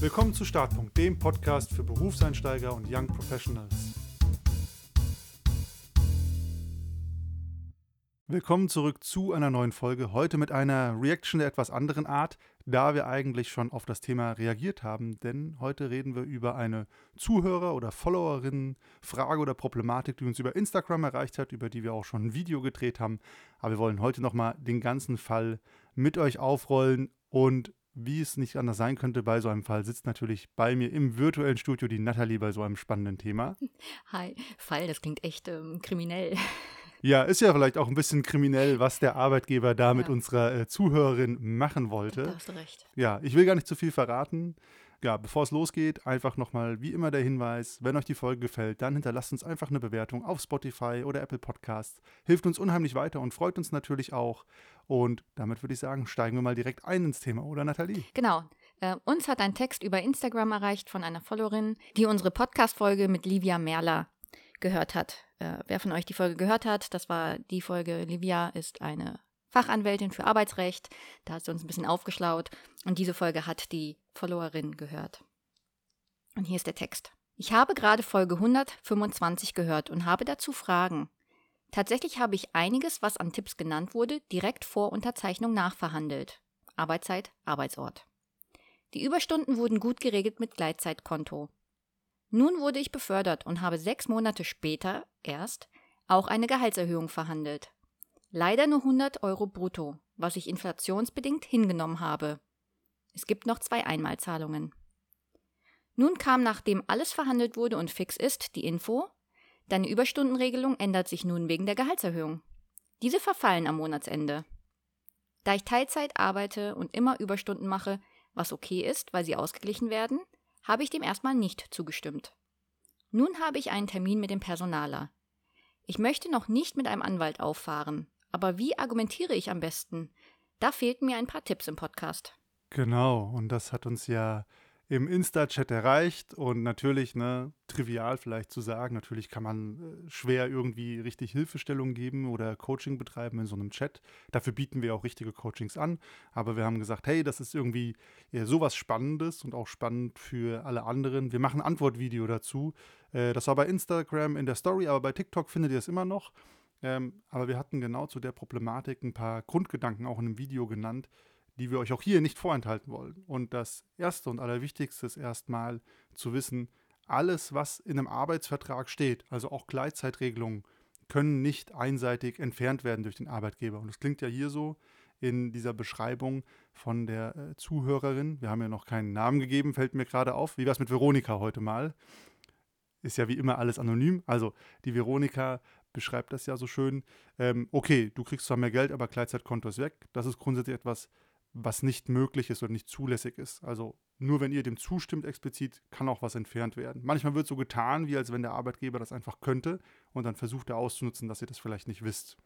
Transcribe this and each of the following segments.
Willkommen zu Startpunkt, dem Podcast für Berufseinsteiger und Young Professionals. Willkommen zurück zu einer neuen Folge. Heute mit einer Reaction der etwas anderen Art, da wir eigentlich schon auf das Thema reagiert haben. Denn heute reden wir über eine Zuhörer- oder Followerin-Frage oder Problematik, die uns über Instagram erreicht hat, über die wir auch schon ein Video gedreht haben. Aber wir wollen heute nochmal den ganzen Fall mit euch aufrollen und wie es nicht anders sein könnte bei so einem Fall, sitzt natürlich bei mir im virtuellen Studio die Nathalie bei so einem spannenden Thema. Hi, Fall, das klingt echt ähm, kriminell. Ja, ist ja vielleicht auch ein bisschen kriminell, was der Arbeitgeber da mit unserer äh, Zuhörerin machen wollte. Da hast du recht. Ja, ich will gar nicht zu viel verraten. Ja, bevor es losgeht, einfach nochmal wie immer der Hinweis, wenn euch die Folge gefällt, dann hinterlasst uns einfach eine Bewertung auf Spotify oder Apple Podcasts. Hilft uns unheimlich weiter und freut uns natürlich auch. Und damit würde ich sagen, steigen wir mal direkt ein ins Thema, oder Nathalie? Genau. Äh, uns hat ein Text über Instagram erreicht von einer Followerin, die unsere Podcast-Folge mit Livia Merler gehört hat. Äh, wer von euch die Folge gehört hat, das war die Folge, Livia ist eine Fachanwältin für Arbeitsrecht. Da hat sie uns ein bisschen aufgeschlaut. Und diese Folge hat die Followerin gehört. Und hier ist der Text. Ich habe gerade Folge 125 gehört und habe dazu Fragen. Tatsächlich habe ich einiges, was an Tipps genannt wurde, direkt vor Unterzeichnung nachverhandelt. Arbeitszeit, Arbeitsort. Die Überstunden wurden gut geregelt mit Gleitzeitkonto. Nun wurde ich befördert und habe sechs Monate später erst auch eine Gehaltserhöhung verhandelt. Leider nur 100 Euro brutto, was ich inflationsbedingt hingenommen habe. Es gibt noch zwei Einmalzahlungen. Nun kam, nachdem alles verhandelt wurde und fix ist, die Info, deine Überstundenregelung ändert sich nun wegen der Gehaltserhöhung. Diese verfallen am Monatsende. Da ich Teilzeit arbeite und immer Überstunden mache, was okay ist, weil sie ausgeglichen werden, habe ich dem erstmal nicht zugestimmt. Nun habe ich einen Termin mit dem Personaler. Ich möchte noch nicht mit einem Anwalt auffahren, aber wie argumentiere ich am besten? Da fehlten mir ein paar Tipps im Podcast. Genau, und das hat uns ja im Insta-Chat erreicht und natürlich, ne, trivial vielleicht zu sagen, natürlich kann man äh, schwer irgendwie richtig Hilfestellung geben oder Coaching betreiben in so einem Chat. Dafür bieten wir auch richtige Coachings an, aber wir haben gesagt, hey, das ist irgendwie ja, sowas Spannendes und auch spannend für alle anderen. Wir machen ein Antwortvideo dazu. Äh, das war bei Instagram in der Story, aber bei TikTok findet ihr es immer noch. Ähm, aber wir hatten genau zu der Problematik ein paar Grundgedanken auch in einem Video genannt, die wir euch auch hier nicht vorenthalten wollen. Und das Erste und Allerwichtigste ist erstmal zu wissen, alles, was in einem Arbeitsvertrag steht, also auch Gleitzeitregelungen, können nicht einseitig entfernt werden durch den Arbeitgeber. Und das klingt ja hier so in dieser Beschreibung von der äh, Zuhörerin. Wir haben ja noch keinen Namen gegeben, fällt mir gerade auf. Wie war es mit Veronika heute mal? Ist ja wie immer alles anonym. Also die Veronika beschreibt das ja so schön. Ähm, okay, du kriegst zwar mehr Geld, aber Gleitzeitkonto ist weg. Das ist grundsätzlich etwas, was nicht möglich ist oder nicht zulässig ist. Also nur wenn ihr dem zustimmt explizit, kann auch was entfernt werden. Manchmal wird so getan, wie als wenn der Arbeitgeber das einfach könnte und dann versucht er auszunutzen, dass ihr das vielleicht nicht wisst.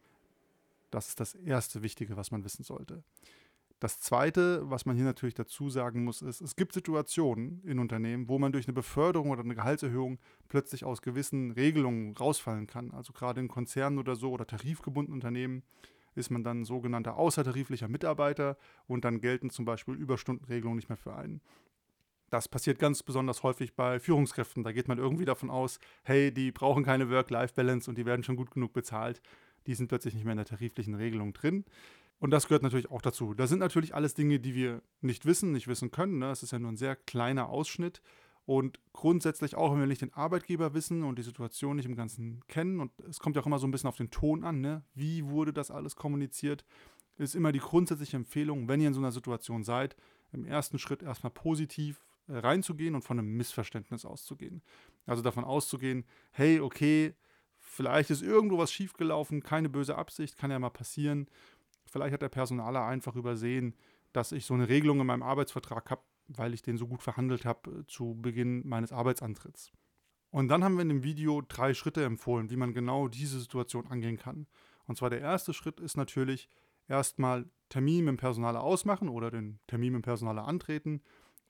Das ist das erste Wichtige, was man wissen sollte. Das Zweite, was man hier natürlich dazu sagen muss, ist, es gibt Situationen in Unternehmen, wo man durch eine Beförderung oder eine Gehaltserhöhung plötzlich aus gewissen Regelungen rausfallen kann. Also gerade in Konzernen oder so oder tarifgebundenen Unternehmen ist man dann sogenannter außertariflicher Mitarbeiter und dann gelten zum Beispiel Überstundenregelungen nicht mehr für einen. Das passiert ganz besonders häufig bei Führungskräften. Da geht man irgendwie davon aus, hey, die brauchen keine Work-Life-Balance und die werden schon gut genug bezahlt. Die sind plötzlich nicht mehr in der tariflichen Regelung drin. Und das gehört natürlich auch dazu. Da sind natürlich alles Dinge, die wir nicht wissen, nicht wissen können. Ne? Es ist ja nur ein sehr kleiner Ausschnitt. Und grundsätzlich auch, wenn wir nicht den Arbeitgeber wissen und die Situation nicht im Ganzen kennen, und es kommt ja auch immer so ein bisschen auf den Ton an, ne? wie wurde das alles kommuniziert, ist immer die grundsätzliche Empfehlung, wenn ihr in so einer Situation seid, im ersten Schritt erstmal positiv äh, reinzugehen und von einem Missverständnis auszugehen. Also davon auszugehen, hey, okay, vielleicht ist irgendwo was schiefgelaufen, keine böse Absicht, kann ja mal passieren. Vielleicht hat der Personaler einfach übersehen, dass ich so eine Regelung in meinem Arbeitsvertrag habe, weil ich den so gut verhandelt habe äh, zu Beginn meines Arbeitsantritts. Und dann haben wir in dem Video drei Schritte empfohlen, wie man genau diese Situation angehen kann. Und zwar der erste Schritt ist natürlich erstmal Termin mit dem Personaler ausmachen oder den Termin mit dem Personaler antreten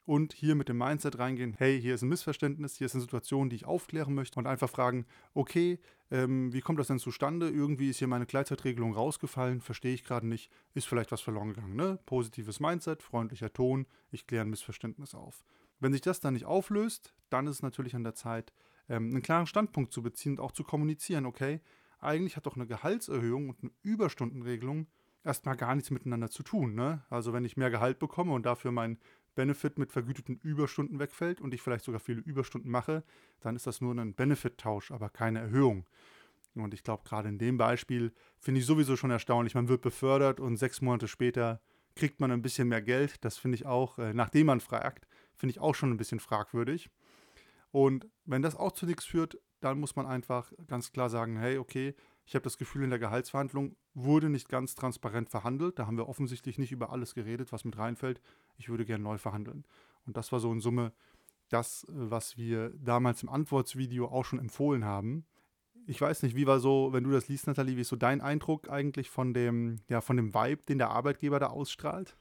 und hier mit dem Mindset reingehen, hey, hier ist ein Missverständnis, hier ist eine Situation, die ich aufklären möchte und einfach fragen, okay, ähm, wie kommt das denn zustande? Irgendwie ist hier meine Gleitzeitregelung rausgefallen, verstehe ich gerade nicht, ist vielleicht was verloren gegangen. Ne? Positives Mindset, freundlicher Ton, ich kläre ein Missverständnis auf. Wenn sich das dann nicht auflöst, dann ist es natürlich an der Zeit, ähm, einen klaren Standpunkt zu beziehen und auch zu kommunizieren, okay, eigentlich hat doch eine Gehaltserhöhung und eine Überstundenregelung erstmal gar nichts miteinander zu tun. Ne? Also wenn ich mehr Gehalt bekomme und dafür mein Benefit mit vergüteten Überstunden wegfällt und ich vielleicht sogar viele Überstunden mache, dann ist das nur ein Benefit-Tausch, aber keine Erhöhung. Und ich glaube, gerade in dem Beispiel finde ich sowieso schon erstaunlich. Man wird befördert und sechs Monate später kriegt man ein bisschen mehr Geld. Das finde ich auch, äh, nachdem man fragt, finde ich auch schon ein bisschen fragwürdig. Und wenn das auch zu nichts führt, dann muss man einfach ganz klar sagen, hey, okay, ich habe das Gefühl, in der Gehaltsverhandlung wurde nicht ganz transparent verhandelt. Da haben wir offensichtlich nicht über alles geredet, was mit reinfällt. Ich würde gerne neu verhandeln. Und das war so in Summe das, äh, was wir damals im Antwortsvideo auch schon empfohlen haben. Ich weiß nicht, wie war so, wenn du das liest, Nathalie, wie ist so dein Eindruck eigentlich von dem, ja, von dem Vibe, den der Arbeitgeber da ausstrahlt?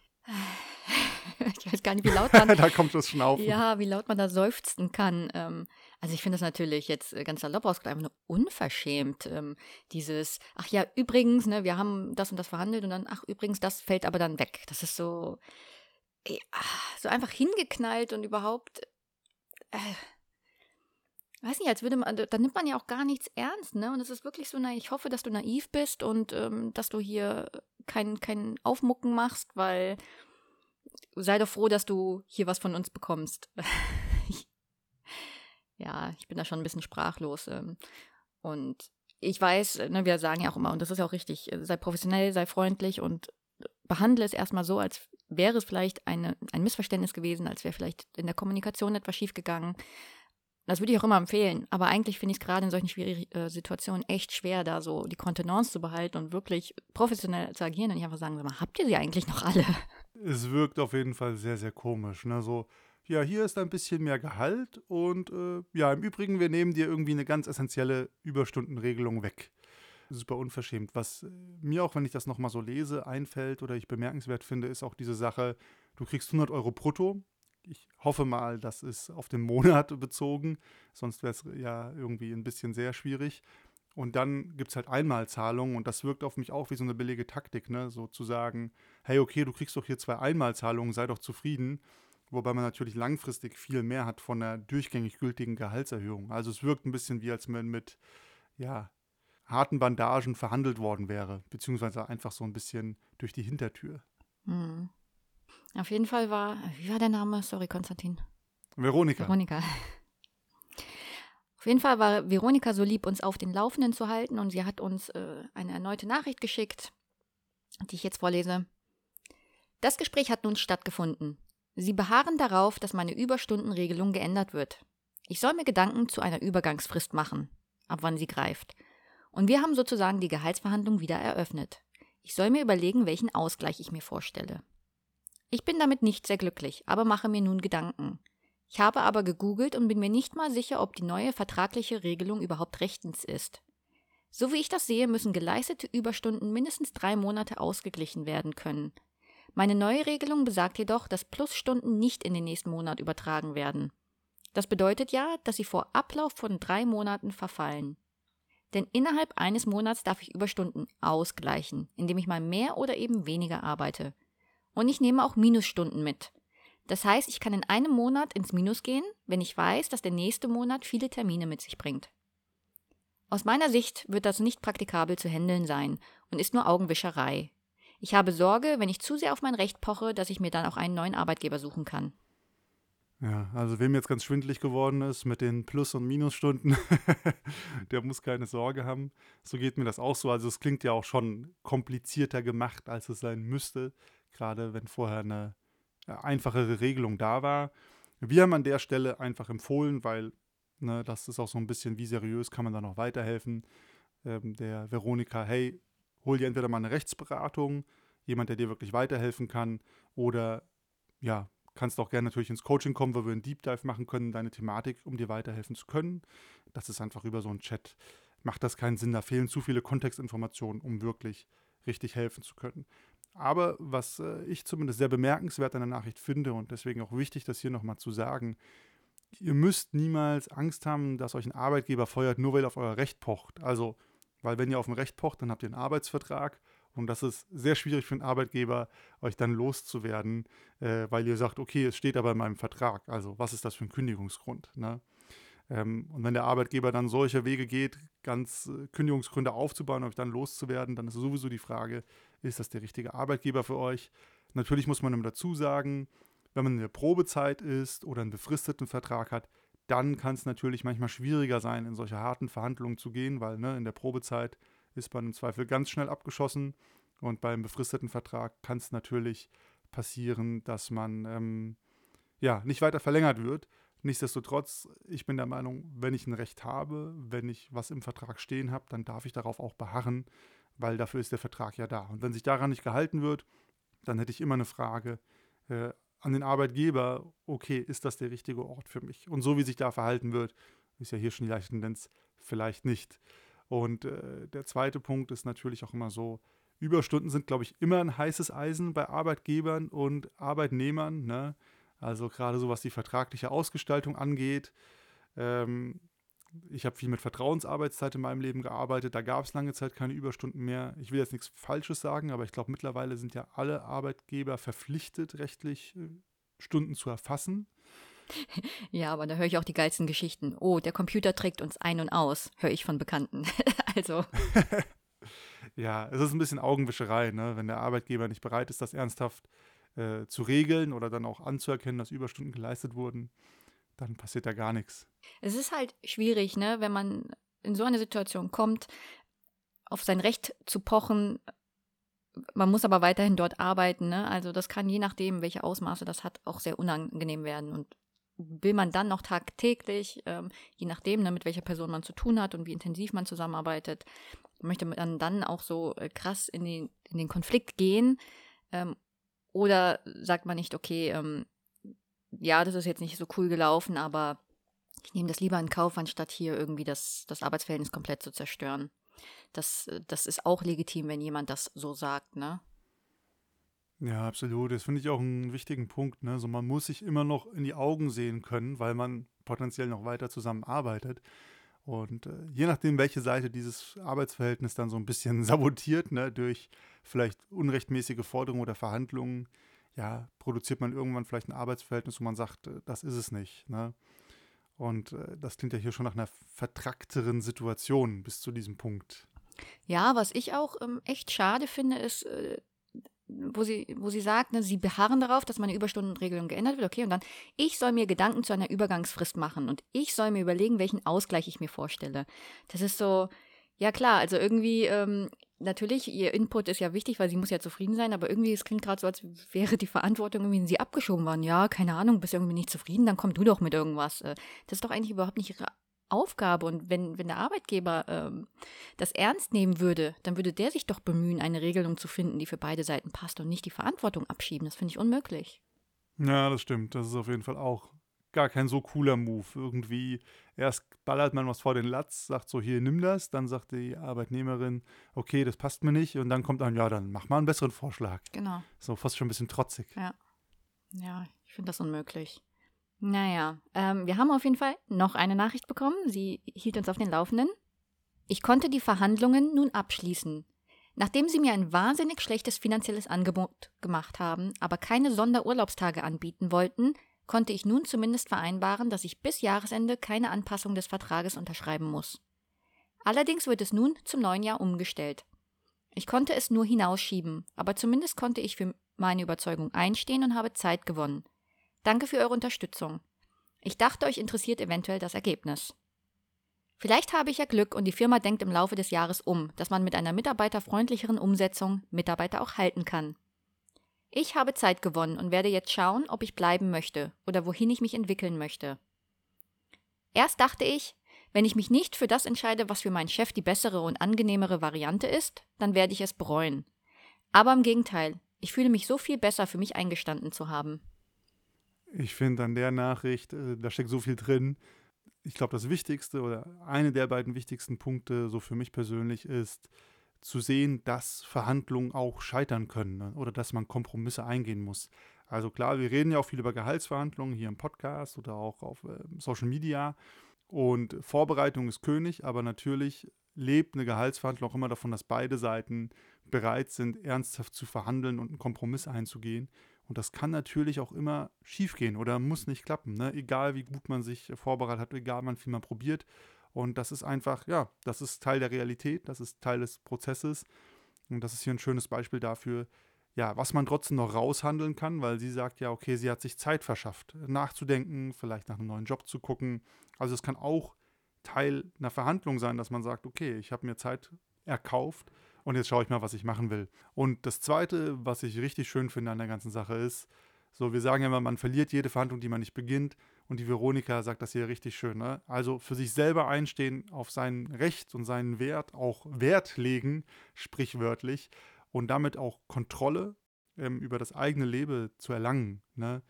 ich weiß gar nicht, wie laut man. da kommt das schon auf. Ja, wie laut man da seufzen kann. Ähm, also ich finde das natürlich jetzt äh, ganz salopp ausgedrückt einfach nur unverschämt. Ähm, dieses, ach ja, übrigens, ne, wir haben das und das verhandelt und dann, ach übrigens, das fällt aber dann weg. Das ist so, ja, so einfach hingeknallt und überhaupt, äh, weiß nicht, als würde man, da nimmt man ja auch gar nichts ernst, ne? Und es ist wirklich so, na, ich hoffe, dass du naiv bist und ähm, dass du hier kein, kein Aufmucken machst, weil sei doch froh, dass du hier was von uns bekommst. ja, ich bin da schon ein bisschen sprachlos. Ähm, und ich weiß, ne, wir sagen ja auch immer, und das ist ja auch richtig, äh, sei professionell, sei freundlich und behandle es erstmal so, als wäre es vielleicht eine, ein Missverständnis gewesen, als wäre vielleicht in der Kommunikation etwas schiefgegangen. Das würde ich auch immer empfehlen. Aber eigentlich finde ich es gerade in solchen schwierigen äh, Situationen echt schwer, da so die Kontenance zu behalten und wirklich professionell zu agieren und nicht einfach sagen, sag mal, habt ihr sie eigentlich noch alle? Es wirkt auf jeden Fall sehr, sehr komisch. Ne? So, ja, hier ist ein bisschen mehr Gehalt und äh, ja, im Übrigen, wir nehmen dir irgendwie eine ganz essentielle Überstundenregelung weg. Super unverschämt. Was äh, mir auch, wenn ich das nochmal so lese, einfällt oder ich bemerkenswert finde, ist auch diese Sache, du kriegst 100 Euro brutto ich hoffe mal, das ist auf den Monat bezogen, sonst wäre es ja irgendwie ein bisschen sehr schwierig. Und dann gibt es halt Einmalzahlungen und das wirkt auf mich auch wie so eine billige Taktik, ne? So zu sagen, hey, okay, du kriegst doch hier zwei Einmalzahlungen, sei doch zufrieden. Wobei man natürlich langfristig viel mehr hat von der durchgängig gültigen Gehaltserhöhung. Also es wirkt ein bisschen wie, als wenn mit, ja, harten Bandagen verhandelt worden wäre, beziehungsweise einfach so ein bisschen durch die Hintertür. Mhm. Auf jeden Fall war, wie war der Name? Sorry, Konstantin. Veronika. Veronika. Auf jeden Fall war Veronika so lieb, uns auf den Laufenden zu halten und sie hat uns äh, eine erneute Nachricht geschickt, die ich jetzt vorlese. Das Gespräch hat nun stattgefunden. Sie beharren darauf, dass meine Überstundenregelung geändert wird. Ich soll mir Gedanken zu einer Übergangsfrist machen, ab wann sie greift. Und wir haben sozusagen die Gehaltsverhandlung wieder eröffnet. Ich soll mir überlegen, welchen Ausgleich ich mir vorstelle. Ich bin damit nicht sehr glücklich, aber mache mir nun Gedanken. Ich habe aber gegoogelt und bin mir nicht mal sicher, ob die neue vertragliche Regelung überhaupt rechtens ist. So wie ich das sehe, müssen geleistete Überstunden mindestens drei Monate ausgeglichen werden können. Meine neue Regelung besagt jedoch, dass Plusstunden nicht in den nächsten Monat übertragen werden. Das bedeutet ja, dass sie vor Ablauf von drei Monaten verfallen. Denn innerhalb eines Monats darf ich Überstunden ausgleichen, indem ich mal mehr oder eben weniger arbeite. Und ich nehme auch Minusstunden mit. Das heißt, ich kann in einem Monat ins Minus gehen, wenn ich weiß, dass der nächste Monat viele Termine mit sich bringt. Aus meiner Sicht wird das nicht praktikabel zu handeln sein und ist nur Augenwischerei. Ich habe Sorge, wenn ich zu sehr auf mein Recht poche, dass ich mir dann auch einen neuen Arbeitgeber suchen kann. Ja, also wem jetzt ganz schwindlig geworden ist mit den Plus- und Minusstunden, der muss keine Sorge haben. So geht mir das auch so. Also es klingt ja auch schon komplizierter gemacht, als es sein müsste gerade wenn vorher eine einfachere Regelung da war. Wir haben an der Stelle einfach empfohlen, weil ne, das ist auch so ein bisschen, wie seriös kann man da noch weiterhelfen, ähm, der Veronika, hey, hol dir entweder mal eine Rechtsberatung, jemand, der dir wirklich weiterhelfen kann, oder ja, kannst auch gerne natürlich ins Coaching kommen, wo wir einen Deep Dive machen können, deine Thematik, um dir weiterhelfen zu können. Das ist einfach über so einen Chat. Macht das keinen Sinn, da fehlen zu viele Kontextinformationen, um wirklich richtig helfen zu können. Aber was äh, ich zumindest sehr bemerkenswert an der Nachricht finde und deswegen auch wichtig, das hier nochmal zu sagen, ihr müsst niemals Angst haben, dass euch ein Arbeitgeber feuert, nur weil er auf euer Recht pocht. Also, weil wenn ihr auf ein Recht pocht, dann habt ihr einen Arbeitsvertrag Und das ist sehr schwierig für einen Arbeitgeber, euch dann loszuwerden, äh, weil ihr sagt, okay, es steht aber in meinem Vertrag. Also was ist das für ein Kündigungsgrund? Ne? Ähm, und wenn der Arbeitgeber dann solche Wege geht, ganz äh, Kündigungsgründe aufzubauen, euch dann loszuwerden, dann ist sowieso die Frage, ist das der richtige Arbeitgeber für euch? Natürlich muss man dazu sagen, wenn man in der Probezeit ist oder einen befristeten Vertrag hat, dann kann es natürlich manchmal schwieriger sein, in solche harten Verhandlungen zu gehen, weil ne, in der Probezeit ist man im Zweifel ganz schnell abgeschossen und beim befristeten Vertrag kann es natürlich passieren, dass man ähm, ja nicht weiter verlängert wird. Nichtsdestotrotz, ich bin der Meinung, wenn ich ein Recht habe, wenn ich was im Vertrag stehen habe, dann darf ich darauf auch beharren, weil dafür ist der Vertrag ja da. Und wenn sich daran nicht gehalten wird, dann hätte ich immer eine Frage äh, an den Arbeitgeber, okay, ist das der richtige Ort für mich? Und so wie sich da verhalten wird, ist ja hier schon die leichte Tendenz, vielleicht nicht. Und äh, der zweite Punkt ist natürlich auch immer so, Überstunden sind, glaube ich, immer ein heißes Eisen bei Arbeitgebern und Arbeitnehmern. Ne? Also gerade so, was die vertragliche Ausgestaltung angeht. Ähm, ich habe viel mit Vertrauensarbeitszeit in meinem Leben gearbeitet. Da gab es lange Zeit keine Überstunden mehr. Ich will jetzt nichts Falsches sagen, aber ich glaube, mittlerweile sind ja alle Arbeitgeber verpflichtet, rechtlich äh, Stunden zu erfassen. Ja, aber da höre ich auch die geilsten Geschichten. Oh, der Computer trägt uns ein und aus, höre ich von Bekannten. also. ja, es ist ein bisschen Augenwischerei, ne? wenn der Arbeitgeber nicht bereit ist, das ernsthaft äh, zu regeln oder dann auch anzuerkennen, dass Überstunden geleistet wurden dann passiert da gar nichts. Es ist halt schwierig, ne, wenn man in so eine Situation kommt, auf sein Recht zu pochen. Man muss aber weiterhin dort arbeiten, ne? Also das kann je nachdem, welche Ausmaße das hat, auch sehr unangenehm werden. Und will man dann noch tagtäglich, ähm, je nachdem, ne, mit welcher Person man zu tun hat und wie intensiv man zusammenarbeitet, möchte man dann auch so äh, krass in den, in den Konflikt gehen? Ähm, oder sagt man nicht, okay, ähm, ja, das ist jetzt nicht so cool gelaufen, aber ich nehme das lieber in Kauf, anstatt hier irgendwie das, das Arbeitsverhältnis komplett zu zerstören. Das, das ist auch legitim, wenn jemand das so sagt, ne? Ja, absolut. Das finde ich auch einen wichtigen Punkt. Ne? So, man muss sich immer noch in die Augen sehen können, weil man potenziell noch weiter zusammenarbeitet. Und äh, je nachdem, welche Seite dieses Arbeitsverhältnis dann so ein bisschen sabotiert, ne, durch vielleicht unrechtmäßige Forderungen oder Verhandlungen, ja, produziert man irgendwann vielleicht ein Arbeitsverhältnis, wo man sagt, äh, das ist es nicht. Ne? Und äh, das klingt ja hier schon nach einer vertrackteren Situation bis zu diesem Punkt. Ja, was ich auch ähm, echt schade finde, ist, äh, wo sie, wo sie sagt, ne, sie beharren darauf, dass meine Überstundenregelung geändert wird. Okay, und dann, ich soll mir Gedanken zu einer Übergangsfrist machen und ich soll mir überlegen, welchen Ausgleich ich mir vorstelle. Das ist so, ja klar, also irgendwie, ähm, natürlich, ihr Input ist ja wichtig, weil sie muss ja zufrieden sein, aber irgendwie, es klingt gerade so, als wäre die Verantwortung irgendwie in sie abgeschoben worden. Ja, keine Ahnung, bist irgendwie nicht zufrieden, dann komm du doch mit irgendwas. Äh, das ist doch eigentlich überhaupt nicht ihre Aufgabe. Und wenn, wenn der Arbeitgeber ähm, das ernst nehmen würde, dann würde der sich doch bemühen, eine Regelung zu finden, die für beide Seiten passt und nicht die Verantwortung abschieben. Das finde ich unmöglich. Ja, das stimmt. Das ist auf jeden Fall auch gar kein so cooler Move. Irgendwie erst ballert man was vor den Latz, sagt so, hier, nimm das. Dann sagt die Arbeitnehmerin, okay, das passt mir nicht. Und dann kommt dann, ja, dann mach mal einen besseren Vorschlag. Genau. So fast schon ein bisschen trotzig. Ja. Ja, ich finde das unmöglich. Naja, ähm, wir haben auf jeden Fall noch eine Nachricht bekommen. Sie hielt uns auf den Laufenden. Ich konnte die Verhandlungen nun abschließen. Nachdem sie mir ein wahnsinnig schlechtes finanzielles Angebot gemacht haben, aber keine Sonderurlaubstage anbieten wollten, konnte ich nun zumindest vereinbaren, dass ich bis Jahresende keine Anpassung des Vertrages unterschreiben muss. Allerdings wird es nun zum neuen Jahr umgestellt. Ich konnte es nur hinausschieben, aber zumindest konnte ich für meine Überzeugung einstehen und habe Zeit gewonnen. Danke für eure Unterstützung. Ich dachte, euch interessiert eventuell das Ergebnis. Vielleicht habe ich ja Glück und die Firma denkt im Laufe des Jahres um, dass man mit einer mitarbeiterfreundlicheren Umsetzung Mitarbeiter auch halten kann. Ich habe Zeit gewonnen und werde jetzt schauen, ob ich bleiben möchte oder wohin ich mich entwickeln möchte. Erst dachte ich, wenn ich mich nicht für das entscheide, was für meinen Chef die bessere und angenehmere Variante ist, dann werde ich es bereuen. Aber im Gegenteil, ich fühle mich so viel besser, für mich eingestanden zu haben. Ich finde an der Nachricht, äh, da steckt so viel drin. Ich glaube, das Wichtigste oder eine der beiden wichtigsten Punkte, so für mich persönlich, ist, zu sehen, dass Verhandlungen auch scheitern können ne? oder dass man Kompromisse eingehen muss. Also klar, wir reden ja auch viel über Gehaltsverhandlungen hier im Podcast oder auch auf äh, Social Media und Vorbereitung ist König, aber natürlich lebt eine Gehaltsverhandlung auch immer davon, dass beide Seiten bereit sind, ernsthaft zu verhandeln und einen Kompromiss einzugehen. Und das kann natürlich auch immer schiefgehen oder muss nicht klappen, ne? egal wie gut man sich vorbereitet hat, egal wie viel man probiert. Und das ist einfach, ja, das ist Teil der Realität, das ist Teil des Prozesses. Und das ist hier ein schönes Beispiel dafür, ja, was man trotzdem noch raushandeln kann, weil sie sagt ja, okay, sie hat sich Zeit verschafft, nachzudenken, vielleicht nach einem neuen Job zu gucken. Also es kann auch Teil einer Verhandlung sein, dass man sagt, okay, ich habe mir Zeit erkauft und jetzt schaue ich mal, was ich machen will. Und das Zweite, was ich richtig schön finde an der ganzen Sache ist, so, wir sagen ja immer, man verliert jede Verhandlung, die man nicht beginnt. Und die Veronika sagt das hier richtig schön. Ne? Also für sich selber einstehen, auf sein Recht und seinen Wert auch Wert legen, sprichwörtlich, und damit auch Kontrolle ähm, über das eigene Leben zu erlangen. Ne?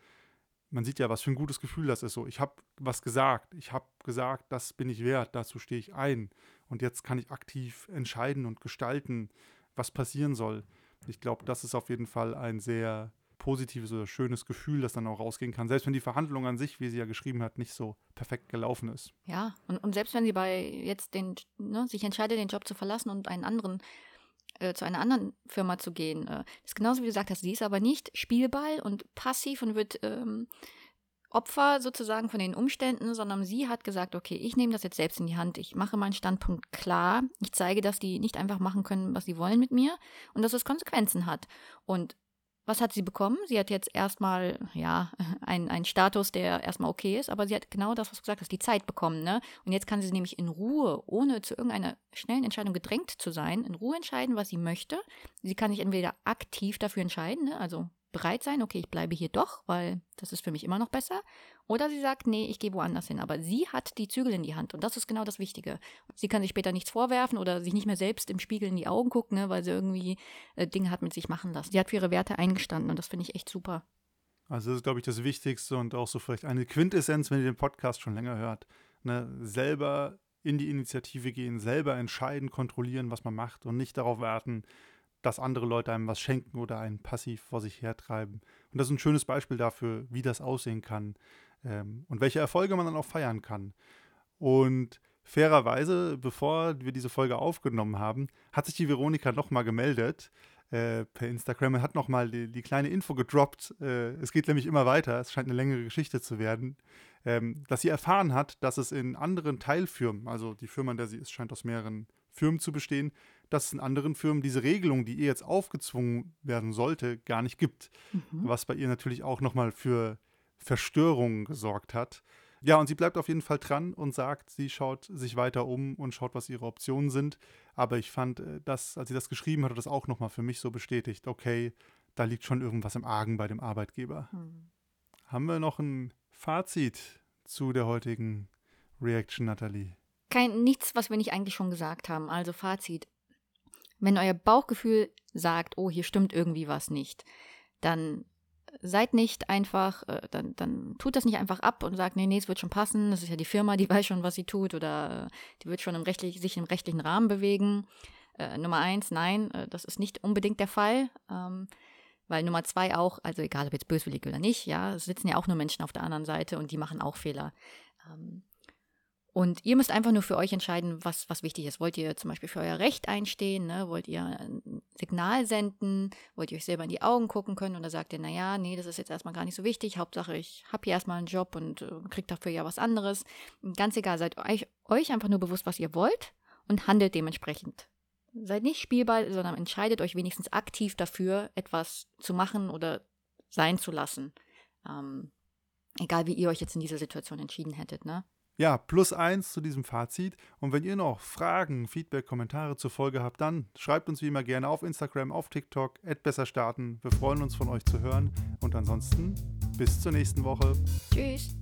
Man sieht ja, was für ein gutes Gefühl das ist. So, ich habe was gesagt, ich habe gesagt, das bin ich wert, dazu stehe ich ein. Und jetzt kann ich aktiv entscheiden und gestalten, was passieren soll. Ich glaube, das ist auf jeden Fall ein sehr positives oder schönes Gefühl, das dann auch rausgehen kann, selbst wenn die Verhandlung an sich, wie sie ja geschrieben hat, nicht so perfekt gelaufen ist. Ja, und, und selbst wenn sie bei jetzt den, ne, sich entscheidet, den Job zu verlassen und einen anderen äh, zu einer anderen Firma zu gehen, äh, ist genauso wie du gesagt hast, sie ist aber nicht Spielball und passiv und wird ähm, Opfer sozusagen von den Umständen, sondern sie hat gesagt, okay, ich nehme das jetzt selbst in die Hand, ich mache meinen Standpunkt klar, ich zeige, dass die nicht einfach machen können, was sie wollen mit mir und dass es Konsequenzen hat. Und was hat sie bekommen? Sie hat jetzt erstmal, ja, einen Status, der erstmal okay ist, aber sie hat genau das, was du gesagt hast, die Zeit bekommen, ne? Und jetzt kann sie nämlich in Ruhe, ohne zu irgendeiner schnellen Entscheidung gedrängt zu sein, in Ruhe entscheiden, was sie möchte. Sie kann sich entweder aktiv dafür entscheiden, ne? also bereit sein, okay, ich bleibe hier doch, weil das ist für mich immer noch besser. Oder sie sagt, nee, ich gehe woanders hin. Aber sie hat die Zügel in die Hand und das ist genau das Wichtige. Sie kann sich später nichts vorwerfen oder sich nicht mehr selbst im Spiegel in die Augen gucken, ne, weil sie irgendwie äh, Dinge hat mit sich machen lassen. Sie hat für ihre Werte eingestanden und das finde ich echt super. Also das ist, glaube ich, das Wichtigste und auch so vielleicht eine Quintessenz, wenn ihr den Podcast schon länger hört. Ne, selber in die Initiative gehen, selber entscheiden, kontrollieren, was man macht und nicht darauf warten, dass andere Leute einem was schenken oder einen passiv vor sich hertreiben. Und das ist ein schönes Beispiel dafür, wie das aussehen kann ähm, und welche Erfolge man dann auch feiern kann. Und fairerweise, bevor wir diese Folge aufgenommen haben, hat sich die Veronika nochmal gemeldet äh, per Instagram und hat nochmal die, die kleine Info gedroppt. Äh, es geht nämlich immer weiter, es scheint eine längere Geschichte zu werden, ähm, dass sie erfahren hat, dass es in anderen Teilfirmen, also die Firma, in der sie ist, scheint aus mehreren Firmen zu bestehen, dass es in anderen Firmen diese Regelung, die ihr jetzt aufgezwungen werden sollte, gar nicht gibt. Mhm. Was bei ihr natürlich auch nochmal für Verstörungen gesorgt hat. Ja, und sie bleibt auf jeden Fall dran und sagt, sie schaut sich weiter um und schaut, was ihre Optionen sind. Aber ich fand äh, das, als sie das geschrieben hat, hat das auch nochmal für mich so bestätigt, okay, da liegt schon irgendwas im Argen bei dem Arbeitgeber. Mhm. Haben wir noch ein Fazit zu der heutigen Reaction, Nathalie? Kein, nichts, was wir nicht eigentlich schon gesagt haben. Also Fazit. Wenn euer Bauchgefühl sagt, oh, hier stimmt irgendwie was nicht, dann seid nicht einfach, äh, dann, dann tut das nicht einfach ab und sagt, nee, nee, es wird schon passen, das ist ja die Firma, die weiß schon, was sie tut oder die wird schon im rechtlich, sich im rechtlichen Rahmen bewegen. Äh, Nummer eins, nein, äh, das ist nicht unbedingt der Fall. Ähm, weil Nummer zwei auch, also egal ob jetzt böswillig oder nicht, ja, es sitzen ja auch nur Menschen auf der anderen Seite und die machen auch Fehler. Ähm, und ihr müsst einfach nur für euch entscheiden, was, was wichtig ist. Wollt ihr zum Beispiel für euer Recht einstehen? Ne? Wollt ihr ein Signal senden? Wollt ihr euch selber in die Augen gucken können? Oder sagt ihr, naja, nee, das ist jetzt erstmal gar nicht so wichtig. Hauptsache, ich habe hier erstmal einen Job und äh, kriege dafür ja was anderes. Ganz egal, seid euch, euch einfach nur bewusst, was ihr wollt und handelt dementsprechend. Seid nicht Spielball, sondern entscheidet euch wenigstens aktiv dafür, etwas zu machen oder sein zu lassen. Ähm, egal, wie ihr euch jetzt in dieser Situation entschieden hättet, ne? Ja, plus eins zu diesem Fazit. Und wenn ihr noch Fragen, Feedback, Kommentare zur Folge habt, dann schreibt uns wie immer gerne auf Instagram, auf TikTok, besser starten. Wir freuen uns von euch zu hören. Und ansonsten bis zur nächsten Woche. Tschüss.